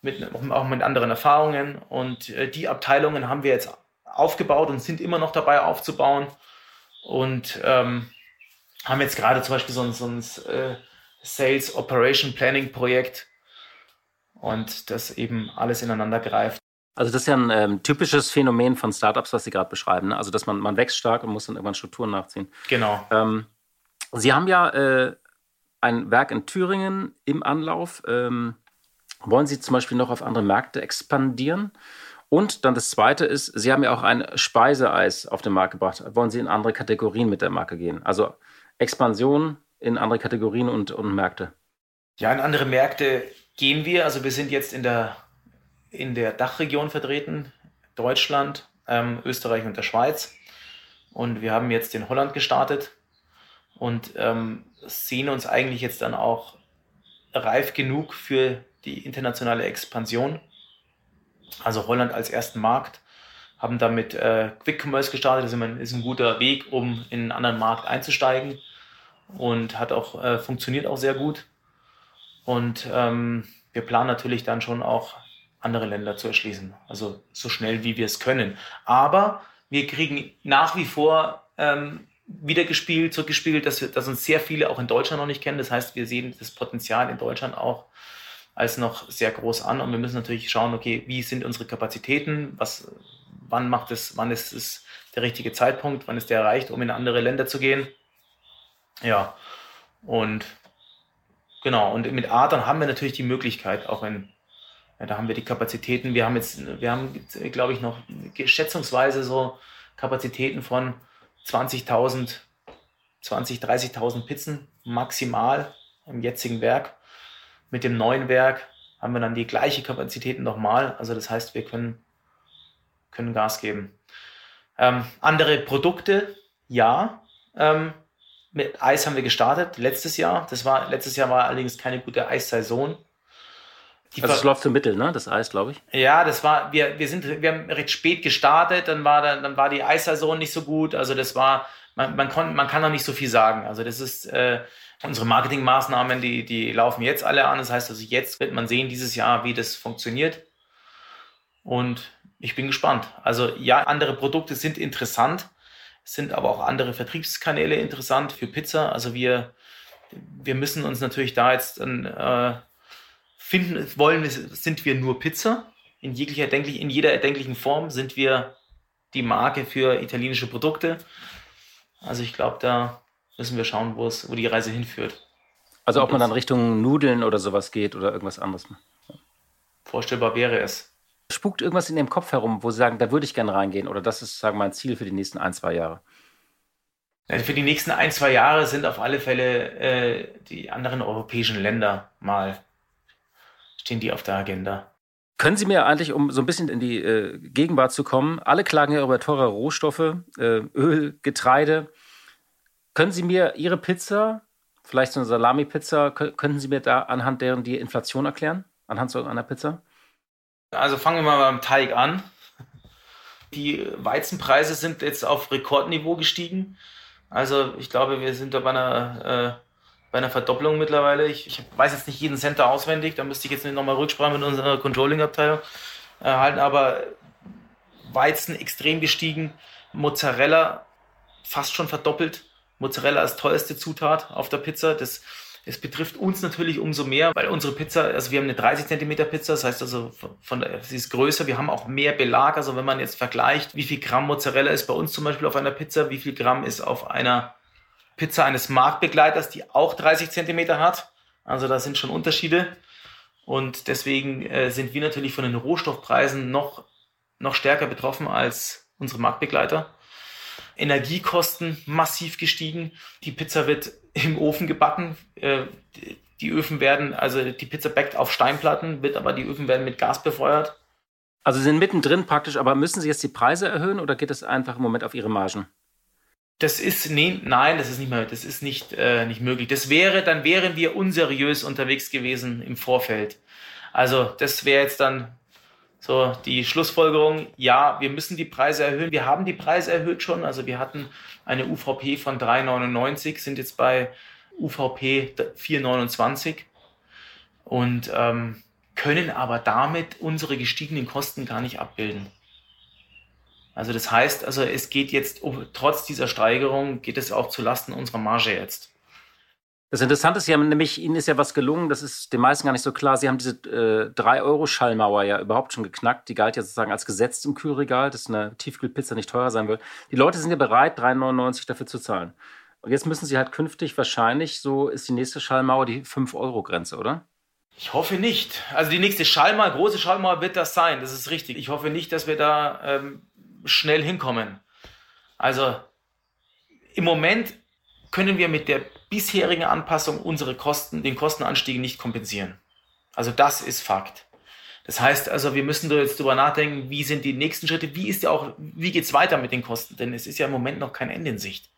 Speaker 3: mit, auch mit anderen Erfahrungen und äh, die Abteilungen haben wir jetzt aufgebaut und sind immer noch dabei aufzubauen und ähm, haben jetzt gerade zum Beispiel so ein, so ein äh, Sales Operation Planning Projekt und das eben alles ineinander greift.
Speaker 4: Also das ist ja ein ähm, typisches Phänomen von Startups, was Sie gerade beschreiben. Ne? Also dass man, man wächst stark und muss dann irgendwann Strukturen nachziehen.
Speaker 3: Genau.
Speaker 4: Ähm, Sie haben ja äh, ein Werk in Thüringen im Anlauf. Ähm, wollen Sie zum Beispiel noch auf andere Märkte expandieren? Und dann das Zweite ist, Sie haben ja auch ein Speiseeis auf den Markt gebracht. Wollen Sie in andere Kategorien mit der Marke gehen? Also Expansion, in andere Kategorien und, und Märkte?
Speaker 3: Ja, in andere Märkte gehen wir. Also wir sind jetzt in der, in der Dachregion vertreten, Deutschland, ähm, Österreich und der Schweiz. Und wir haben jetzt in Holland gestartet und ähm, sehen uns eigentlich jetzt dann auch reif genug für die internationale Expansion. Also Holland als ersten Markt, haben damit äh, Quick Commerce gestartet. Das ist ein, guter Weg, um in einen anderen Markt einzusteigen und hat auch äh, funktioniert auch sehr gut. Und ähm, wir planen natürlich dann schon auch andere Länder zu erschließen, also so schnell wie wir es können. Aber wir kriegen nach wie vor ähm, wieder gespielt, zurückgespiegelt, dass, wir, dass uns sehr viele auch in Deutschland noch nicht kennen. Das heißt, wir sehen das Potenzial in Deutschland auch als noch sehr groß an. Und wir müssen natürlich schauen, okay, wie sind unsere Kapazitäten, was, wann macht es, wann ist es der richtige Zeitpunkt, wann ist der erreicht, um in andere Länder zu gehen. Ja, und Genau, und mit Adern haben wir natürlich die Möglichkeit, auch wenn, ja, da haben wir die Kapazitäten, wir haben jetzt, wir haben, glaube ich, noch schätzungsweise so Kapazitäten von 20.000, 20, 30.000 Pizzen maximal im jetzigen Werk. Mit dem neuen Werk haben wir dann die gleiche Kapazitäten nochmal. Also das heißt, wir können, können Gas geben. Ähm, andere Produkte, ja. Ähm, mit Eis haben wir gestartet letztes Jahr. Das war letztes Jahr war allerdings keine gute Eissaison.
Speaker 4: Die also es läuft so mittel, ne? Das Eis, glaube ich.
Speaker 3: Ja, das war, wir, wir sind, wir haben recht spät gestartet, dann war dann, dann war die Eissaison nicht so gut. Also das war, man, man, kon, man kann noch nicht so viel sagen. Also das ist äh, unsere Marketingmaßnahmen, die, die laufen jetzt alle an. Das heißt also, jetzt wird man sehen dieses Jahr, wie das funktioniert. Und ich bin gespannt. Also ja, andere Produkte sind interessant sind aber auch andere Vertriebskanäle interessant für Pizza. Also wir, wir müssen uns natürlich da jetzt dann äh, finden, wollen, sind wir nur Pizza. In jeglicher erdenklich, in jeder erdenklichen Form sind wir die Marke für italienische Produkte. Also ich glaube, da müssen wir schauen, wo es, wo die Reise hinführt.
Speaker 4: Also ob man dann Richtung Nudeln oder sowas geht oder irgendwas anderes.
Speaker 3: Vorstellbar wäre es
Speaker 4: spukt irgendwas in Ihrem Kopf herum, wo Sie sagen, da würde ich gerne reingehen oder das ist, sagen wir, mein Ziel für die nächsten ein, zwei Jahre?
Speaker 3: Also für die nächsten ein, zwei Jahre sind auf alle Fälle äh, die anderen europäischen Länder mal, stehen die auf der Agenda.
Speaker 4: Können Sie mir eigentlich, um so ein bisschen in die äh, Gegenwart zu kommen, alle klagen ja über teure Rohstoffe, äh, Öl, Getreide. Können Sie mir Ihre Pizza, vielleicht so eine Salami-Pizza, könnten Sie mir da anhand deren die Inflation erklären? Anhand so einer Pizza?
Speaker 3: Also fangen wir mal beim Teig an. Die Weizenpreise sind jetzt auf Rekordniveau gestiegen. Also ich glaube, wir sind da bei einer, äh, bei einer Verdopplung mittlerweile. Ich, ich, weiß jetzt nicht jeden Center auswendig, da müsste ich jetzt nochmal Rücksprache mit unserer Controlling-Abteilung erhalten, aber Weizen extrem gestiegen, Mozzarella fast schon verdoppelt. Mozzarella ist teuerste Zutat auf der Pizza. Das es betrifft uns natürlich umso mehr, weil unsere Pizza, also wir haben eine 30 cm Pizza, das heißt also von der, sie ist größer, wir haben auch mehr Belag. Also wenn man jetzt vergleicht, wie viel Gramm Mozzarella ist bei uns zum Beispiel auf einer Pizza, wie viel Gramm ist auf einer Pizza eines Marktbegleiters, die auch 30 cm hat. Also da sind schon Unterschiede. Und deswegen äh, sind wir natürlich von den Rohstoffpreisen noch, noch stärker betroffen als unsere Marktbegleiter. Energiekosten massiv gestiegen. Die Pizza wird im Ofen gebacken. Äh, die Öfen werden, also die Pizza backt auf Steinplatten, wird aber die Öfen werden mit Gas befeuert.
Speaker 4: Also Sie sind mittendrin praktisch, aber müssen Sie jetzt die Preise erhöhen oder geht es einfach im Moment auf Ihre Margen?
Speaker 3: Das ist, nee, nein, das ist nicht mehr, das ist nicht, äh, nicht möglich. Das wäre, dann wären wir unseriös unterwegs gewesen im Vorfeld. Also, das wäre jetzt dann so die Schlussfolgerung, ja, wir müssen die Preise erhöhen. Wir haben die Preise erhöht schon. Also wir hatten eine UVP von 3,99, sind jetzt bei UVP 4,29 und ähm, können aber damit unsere gestiegenen Kosten gar nicht abbilden. Also das heißt, also es geht jetzt, trotz dieser Steigerung, geht es auch zu Lasten unserer Marge jetzt.
Speaker 4: Das Interessante ist, Sie nämlich, Ihnen ist ja was gelungen, das ist den meisten gar nicht so klar. Sie haben diese äh, 3-Euro-Schallmauer ja überhaupt schon geknackt. Die galt ja sozusagen als gesetzt im Kühlregal, dass eine Tiefkühlpizza nicht teurer sein will. Die Leute sind ja bereit, 3,99 dafür zu zahlen. Und jetzt müssen sie halt künftig wahrscheinlich, so ist die nächste Schallmauer die 5-Euro-Grenze, oder?
Speaker 3: Ich hoffe nicht. Also die nächste Schallmauer, große Schallmauer wird das sein, das ist richtig. Ich hoffe nicht, dass wir da ähm, schnell hinkommen. Also im Moment können wir mit der bisherigen Anpassung unsere Kosten, den Kostenanstieg nicht kompensieren. Also das ist Fakt. Das heißt also, wir müssen da jetzt drüber nachdenken, wie sind die nächsten Schritte, wie ist ja auch, wie geht's weiter mit den Kosten? Denn es ist ja im Moment noch kein Ende in Sicht.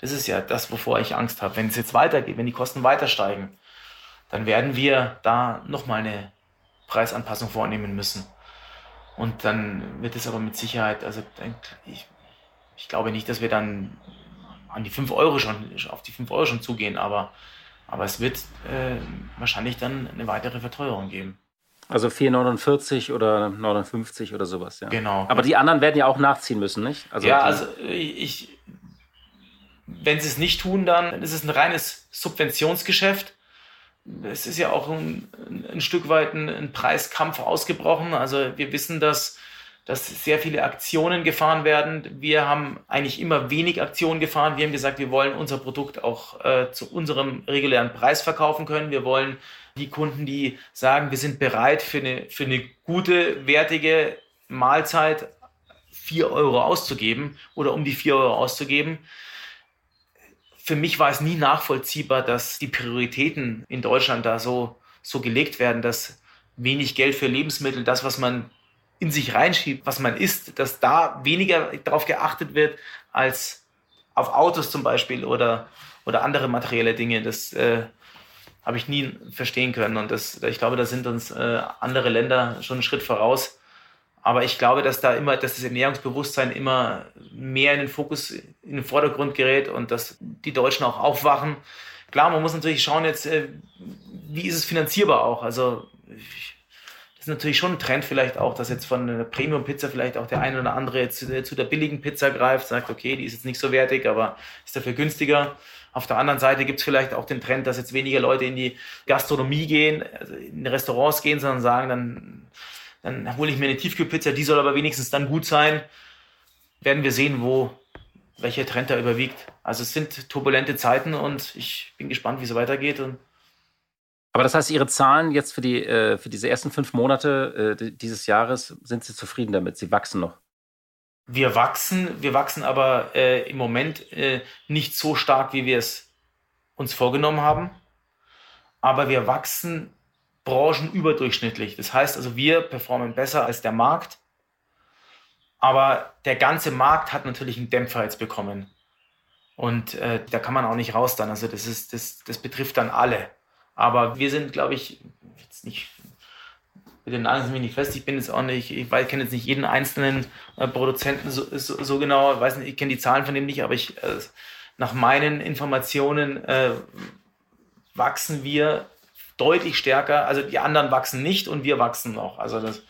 Speaker 3: Das ist ja das, wovor ich Angst habe. Wenn es jetzt weitergeht, wenn die Kosten weiter steigen, dann werden wir da nochmal eine Preisanpassung vornehmen müssen. Und dann wird es aber mit Sicherheit, also ich, ich glaube nicht, dass wir dann an die 5 Euro schon, auf die 5 Euro schon zugehen, aber, aber es wird äh, wahrscheinlich dann eine weitere Verteuerung geben.
Speaker 4: Also 4,49 oder 59 oder sowas, ja.
Speaker 3: Genau.
Speaker 4: Aber die anderen werden ja auch nachziehen müssen, nicht?
Speaker 3: Also ja, also ich, wenn sie es nicht tun, dann ist es ein reines Subventionsgeschäft. Es ist ja auch ein, ein Stück weit ein, ein, Preiskampf ausgebrochen. Also wir wissen, dass dass sehr viele Aktionen gefahren werden. Wir haben eigentlich immer wenig Aktionen gefahren. Wir haben gesagt, wir wollen unser Produkt auch äh, zu unserem regulären Preis verkaufen können. Wir wollen die Kunden, die sagen, wir sind bereit für eine, für eine gute, wertige Mahlzeit 4 Euro auszugeben oder um die 4 Euro auszugeben. Für mich war es nie nachvollziehbar, dass die Prioritäten in Deutschland da so, so gelegt werden, dass wenig Geld für Lebensmittel, das, was man in sich reinschiebt, was man isst, dass da weniger darauf geachtet wird als auf Autos zum Beispiel oder, oder andere materielle Dinge. Das äh, habe ich nie verstehen können. Und das, ich glaube, da sind uns äh, andere Länder schon einen Schritt voraus. Aber ich glaube, dass da immer, dass das Ernährungsbewusstsein immer mehr in den Fokus, in den Vordergrund gerät und dass die Deutschen auch aufwachen. Klar, man muss natürlich schauen jetzt, äh, wie ist es finanzierbar auch. Also ich, ist natürlich schon ein Trend vielleicht auch, dass jetzt von einer Premium-Pizza vielleicht auch der eine oder andere zu, zu der billigen Pizza greift, sagt, okay, die ist jetzt nicht so wertig, aber ist dafür günstiger. Auf der anderen Seite gibt es vielleicht auch den Trend, dass jetzt weniger Leute in die Gastronomie gehen, also in Restaurants gehen, sondern sagen, dann dann hole ich mir eine Tiefkühlpizza, die soll aber wenigstens dann gut sein. Werden wir sehen, wo welcher Trend da überwiegt. Also es sind turbulente Zeiten und ich bin gespannt, wie es weitergeht. Und
Speaker 4: aber das heißt, Ihre Zahlen jetzt für, die, äh, für diese ersten fünf Monate äh, dieses Jahres, sind Sie zufrieden damit? Sie wachsen noch?
Speaker 3: Wir wachsen, wir wachsen aber äh, im Moment äh, nicht so stark, wie wir es uns vorgenommen haben. Aber wir wachsen branchenüberdurchschnittlich. Das heißt also, wir performen besser als der Markt, aber der ganze Markt hat natürlich einen Dämpfer jetzt bekommen. Und äh, da kann man auch nicht raus dann. Also das ist, das, das betrifft dann alle. Aber wir sind, glaube ich, jetzt nicht, mit den nageln Sie mich nicht fest, ich bin jetzt auch nicht, ich kenne jetzt nicht jeden einzelnen äh, Produzenten so, so, so, genau, weiß nicht, ich kenne die Zahlen von dem nicht, aber ich, äh, nach meinen Informationen äh, wachsen wir deutlich stärker. Also die anderen wachsen nicht und wir wachsen noch. Also das,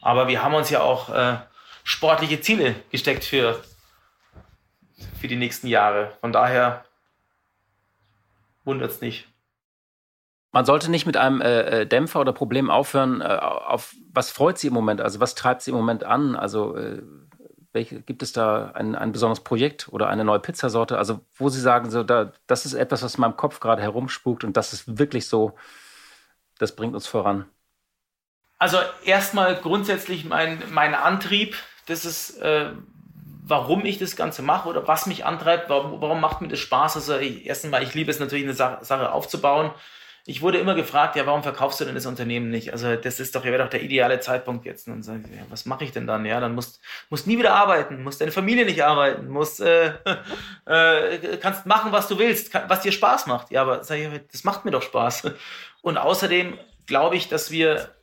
Speaker 3: aber wir haben uns ja auch äh, sportliche Ziele gesteckt für, für die nächsten Jahre. Von daher wundert es nicht.
Speaker 4: Man sollte nicht mit einem äh, äh, Dämpfer oder Problem aufhören. Äh, auf was freut Sie im Moment? Also was treibt Sie im Moment an? Also äh, welche, gibt es da ein, ein besonderes Projekt oder eine neue Pizzasorte? Also, wo Sie sagen, so, da, das ist etwas, was in meinem Kopf gerade herumspukt und das ist wirklich so, das bringt uns voran.
Speaker 3: Also, erstmal grundsätzlich mein, mein Antrieb, das ist, äh, warum ich das Ganze mache oder was mich antreibt, warum, warum macht mir das Spaß? Also, erstens mal, ich liebe es natürlich, eine Sache aufzubauen ich wurde immer gefragt, ja, warum verkaufst du denn das Unternehmen nicht? Also das ist doch, ja, wäre doch der ideale Zeitpunkt jetzt. Und dann sage ich, ja, was mache ich denn dann? Ja, dann musst, musst nie wieder arbeiten, musst deine Familie nicht arbeiten, musst, äh, äh, kannst machen, was du willst, kann, was dir Spaß macht. Ja, aber sag ich, das macht mir doch Spaß. Und außerdem glaube ich, dass wir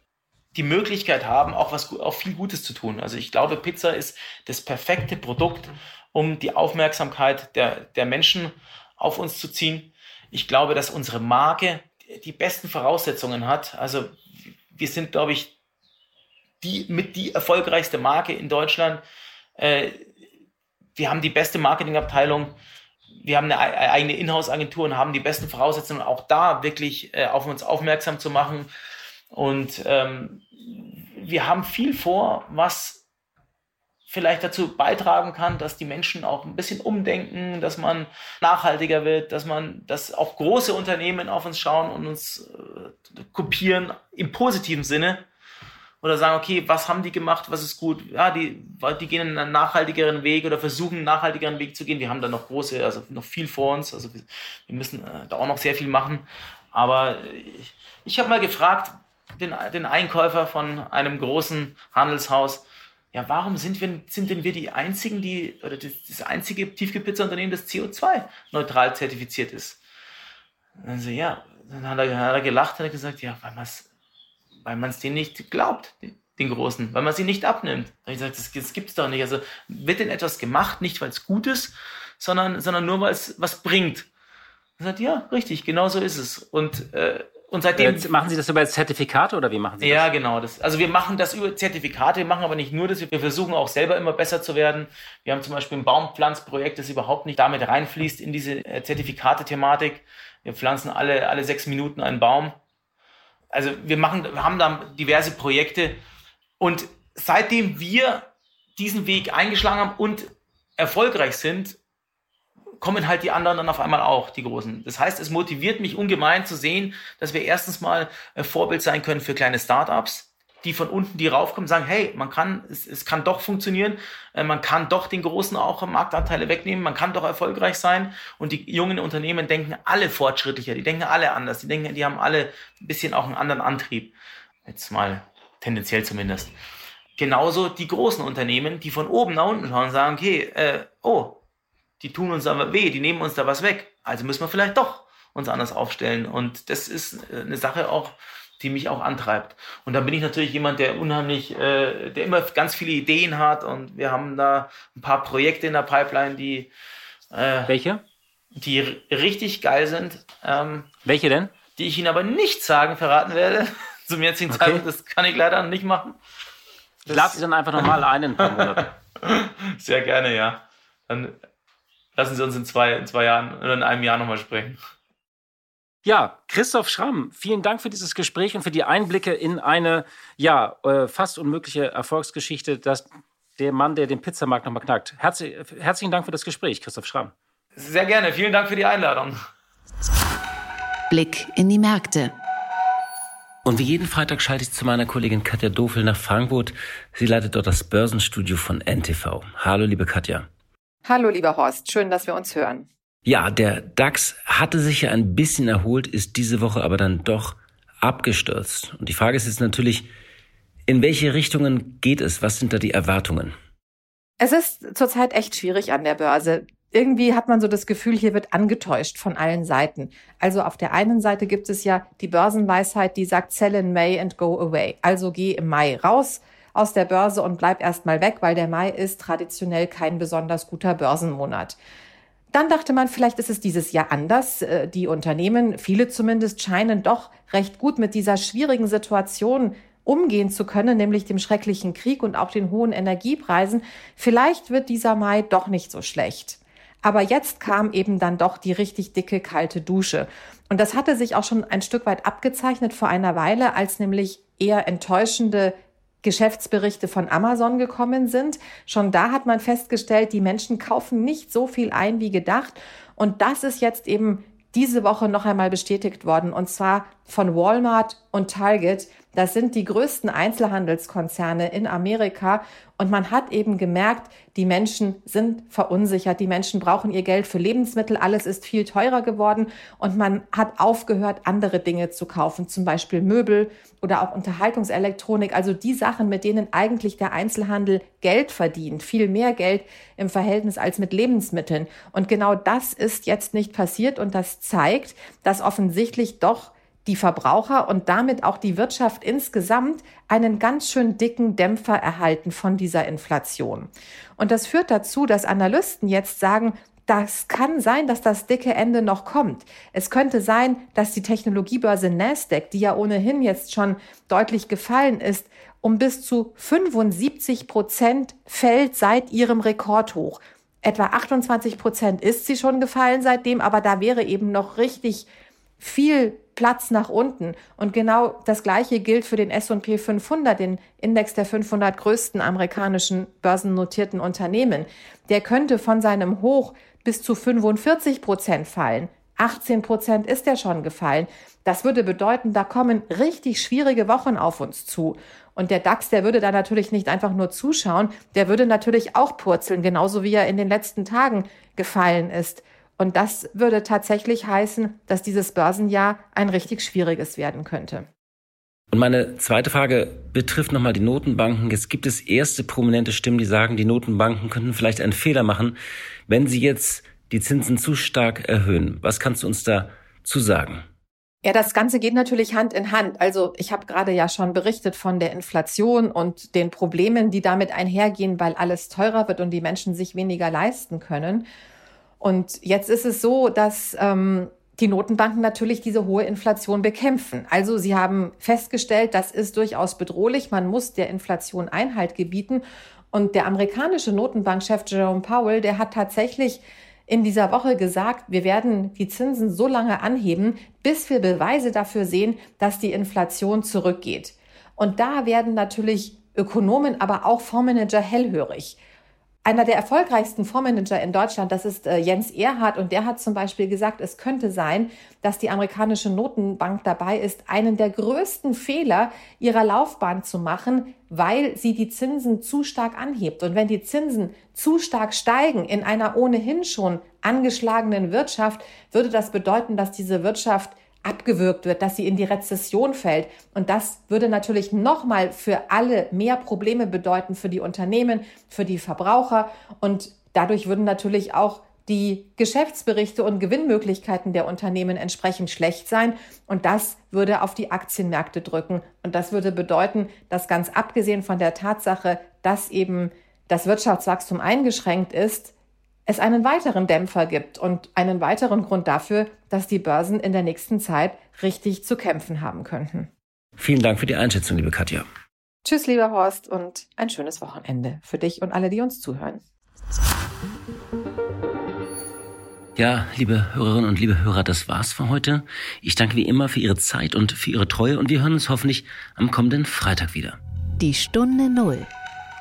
Speaker 3: die Möglichkeit haben, auch was, auch viel Gutes zu tun. Also ich glaube, Pizza ist das perfekte Produkt, um die Aufmerksamkeit der, der Menschen auf uns zu ziehen. Ich glaube, dass unsere Marke die besten Voraussetzungen hat. Also wir sind, glaube ich, die mit die erfolgreichste Marke in Deutschland. Äh, wir haben die beste Marketingabteilung. Wir haben eine eigene Inhouse-Agentur und haben die besten Voraussetzungen, auch da wirklich äh, auf uns aufmerksam zu machen. Und ähm, wir haben viel vor, was vielleicht dazu beitragen kann, dass die Menschen auch ein bisschen umdenken, dass man nachhaltiger wird, dass man, dass auch große Unternehmen auf uns schauen und uns äh, kopieren im positiven Sinne oder sagen, okay, was haben die gemacht, was ist gut? Ja, die, die gehen einen nachhaltigeren Weg oder versuchen einen nachhaltigeren Weg zu gehen. Wir haben da noch große, also noch viel vor uns, also wir, wir müssen äh, da auch noch sehr viel machen. Aber ich, ich habe mal gefragt, den, den Einkäufer von einem großen Handelshaus, ja, warum sind, wir, sind denn wir die einzigen, die, oder das, das einzige Tiefkühlpizza-Unternehmen, das CO2-neutral zertifiziert ist? Dann so, ja, dann hat er, hat er gelacht hat gesagt, ja, weil man es weil man's denen nicht glaubt, den Großen, weil man sie nicht abnimmt. Da habe ich gesagt, das, das gibt's doch nicht. Also wird denn etwas gemacht, nicht weil es gut ist, sondern, sondern nur, weil es was bringt. Er sagt, ja, richtig, genau so ist es. Und äh, und seitdem.
Speaker 4: Äh, machen Sie das über Zertifikate oder wie machen Sie
Speaker 3: das? Ja, genau. Das, also wir machen das über Zertifikate, wir machen aber nicht nur das, wir versuchen auch selber immer besser zu werden. Wir haben zum Beispiel ein Baumpflanzprojekt, das überhaupt nicht damit reinfließt in diese äh, Zertifikate-Thematik. Wir pflanzen alle, alle sechs Minuten einen Baum. Also wir machen, wir haben da diverse Projekte und seitdem wir diesen Weg eingeschlagen haben und erfolgreich sind, kommen halt die anderen dann auf einmal auch, die Großen. Das heißt, es motiviert mich ungemein zu sehen, dass wir erstens mal ein Vorbild sein können für kleine Startups, die von unten, die raufkommen, sagen, hey, man kann, es, es kann doch funktionieren, äh, man kann doch den Großen auch Marktanteile wegnehmen, man kann doch erfolgreich sein. Und die jungen Unternehmen denken alle fortschrittlicher, die denken alle anders, die denken, die haben alle ein bisschen auch einen anderen Antrieb. Jetzt mal tendenziell zumindest. Genauso die großen Unternehmen, die von oben nach unten schauen und sagen, okay, äh, oh, die tun uns aber weh, die nehmen uns da was weg. Also müssen wir vielleicht doch uns anders aufstellen. Und das ist äh, eine Sache auch, die mich auch antreibt. Und dann bin ich natürlich jemand, der unheimlich, äh, der immer ganz viele Ideen hat. Und wir haben da ein paar Projekte in der Pipeline, die
Speaker 4: äh, welche?
Speaker 3: Die richtig geil sind.
Speaker 4: Ähm, welche denn?
Speaker 3: Die ich Ihnen aber nicht sagen verraten werde. Zum jetzigen okay. Zeitpunkt, das kann ich leider nicht machen.
Speaker 4: Ich lade Sie dann einfach nochmal ein in ein paar Monaten.
Speaker 3: Sehr gerne, ja. Dann lassen Sie uns in zwei, in zwei Jahren oder in einem Jahr nochmal sprechen.
Speaker 4: Ja, Christoph Schramm, vielen Dank für dieses Gespräch und für die Einblicke in eine ja äh, fast unmögliche Erfolgsgeschichte, dass der Mann, der den Pizzamarkt nochmal knackt. Herzlich, herzlichen Dank für das Gespräch, Christoph Schramm.
Speaker 3: Sehr gerne, vielen Dank für die Einladung.
Speaker 2: Blick in die Märkte.
Speaker 4: Und wie jeden Freitag schalte ich zu meiner Kollegin Katja Dofel nach Frankfurt. Sie leitet dort das Börsenstudio von NTV. Hallo, liebe Katja.
Speaker 1: Hallo, lieber Horst. Schön, dass wir uns hören.
Speaker 4: Ja, der DAX hatte sich ja ein bisschen erholt, ist diese Woche aber dann doch abgestürzt. Und die Frage ist jetzt natürlich, in welche Richtungen geht es? Was sind da die Erwartungen?
Speaker 1: Es ist zurzeit echt schwierig an der Börse. Irgendwie hat man so das Gefühl, hier wird angetäuscht von allen Seiten. Also auf der einen Seite gibt es ja die Börsenweisheit, die sagt, sell in May and go away. Also geh im Mai raus aus der Börse und bleib erstmal weg, weil der Mai ist traditionell kein besonders guter Börsenmonat. Dann dachte man, vielleicht ist es dieses Jahr anders. Äh, die Unternehmen, viele zumindest, scheinen doch recht gut mit dieser schwierigen Situation umgehen zu können, nämlich dem schrecklichen Krieg und auch den hohen Energiepreisen. Vielleicht wird dieser Mai doch nicht so schlecht. Aber jetzt kam eben dann doch die richtig dicke kalte Dusche. Und das hatte sich auch schon ein Stück weit abgezeichnet vor einer Weile, als nämlich eher enttäuschende Geschäftsberichte von Amazon gekommen sind. Schon da hat man festgestellt, die Menschen kaufen nicht so viel ein wie gedacht. Und das ist jetzt eben diese Woche noch einmal bestätigt worden, und zwar von Walmart und Target. Das sind die größten Einzelhandelskonzerne in Amerika. Und man hat eben gemerkt, die Menschen sind verunsichert. Die Menschen brauchen ihr Geld für Lebensmittel. Alles ist viel teurer geworden. Und man hat aufgehört, andere Dinge zu kaufen, zum Beispiel Möbel oder auch Unterhaltungselektronik. Also die Sachen, mit denen eigentlich der Einzelhandel Geld verdient. Viel mehr Geld im Verhältnis als mit Lebensmitteln. Und genau das ist jetzt nicht passiert. Und das zeigt, dass offensichtlich doch die Verbraucher und damit auch die Wirtschaft insgesamt einen ganz schön dicken Dämpfer erhalten von dieser Inflation. Und das führt dazu, dass Analysten jetzt sagen, das kann sein, dass das dicke Ende noch kommt. Es könnte sein, dass die Technologiebörse Nasdaq, die ja ohnehin jetzt schon deutlich gefallen ist, um bis zu 75 Prozent fällt seit ihrem Rekordhoch. Etwa 28 Prozent ist sie schon gefallen seitdem, aber da wäre eben noch richtig viel Platz nach unten. Und genau das Gleiche gilt für den S&P 500, den Index der 500 größten amerikanischen börsennotierten Unternehmen. Der könnte von seinem Hoch bis zu 45 Prozent fallen. 18 Prozent ist er schon gefallen. Das würde bedeuten, da kommen richtig schwierige Wochen auf uns zu. Und der DAX, der würde da natürlich nicht einfach nur zuschauen, der würde natürlich auch purzeln, genauso wie er in den letzten Tagen gefallen ist. Und das würde tatsächlich heißen, dass dieses Börsenjahr ein richtig schwieriges werden könnte.
Speaker 4: Und meine zweite Frage betrifft nochmal die Notenbanken. Jetzt gibt es erste prominente Stimmen, die sagen, die Notenbanken könnten vielleicht einen Fehler machen, wenn sie jetzt die Zinsen zu stark erhöhen. Was kannst du uns da zu sagen?
Speaker 1: Ja, das Ganze geht natürlich Hand in Hand. Also ich habe gerade ja schon berichtet von der Inflation und den Problemen, die damit einhergehen, weil alles teurer wird und die Menschen sich weniger leisten können. Und jetzt ist es so, dass ähm, die Notenbanken natürlich diese hohe Inflation bekämpfen. Also sie haben festgestellt, das ist durchaus bedrohlich. Man muss der Inflation Einhalt gebieten. Und der amerikanische Notenbankchef Jerome Powell, der hat tatsächlich in dieser Woche gesagt, wir werden die Zinsen so lange anheben, bis wir Beweise dafür sehen, dass die Inflation zurückgeht. Und da werden natürlich Ökonomen, aber auch Fondsmanager hellhörig. Einer der erfolgreichsten Fondsmanager in Deutschland, das ist äh, Jens Erhardt, und der hat zum Beispiel gesagt, es könnte sein, dass die amerikanische Notenbank dabei ist, einen der größten Fehler ihrer Laufbahn zu machen, weil sie die Zinsen zu stark anhebt. Und wenn die Zinsen zu stark steigen in einer ohnehin schon angeschlagenen Wirtschaft, würde das bedeuten, dass diese Wirtschaft abgewürgt wird, dass sie in die Rezession fällt. Und das würde natürlich nochmal für alle mehr Probleme bedeuten, für die Unternehmen, für die Verbraucher. Und dadurch würden natürlich auch die Geschäftsberichte und Gewinnmöglichkeiten der Unternehmen entsprechend schlecht sein. Und das würde auf die Aktienmärkte drücken. Und das würde bedeuten, dass ganz abgesehen von der Tatsache, dass eben das Wirtschaftswachstum eingeschränkt ist, es einen weiteren Dämpfer gibt und einen weiteren Grund dafür, dass die Börsen in der nächsten Zeit richtig zu kämpfen haben könnten.
Speaker 4: Vielen Dank für die Einschätzung, liebe Katja.
Speaker 1: Tschüss, lieber Horst, und ein schönes Wochenende für dich und alle, die uns zuhören.
Speaker 4: Ja, liebe Hörerinnen und liebe Hörer, das war's für heute. Ich danke wie immer für Ihre Zeit und für Ihre Treue und wir hören uns hoffentlich am kommenden Freitag wieder.
Speaker 2: Die Stunde Null,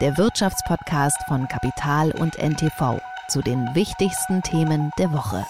Speaker 2: der Wirtschaftspodcast von Kapital und NTV zu den wichtigsten Themen der Woche.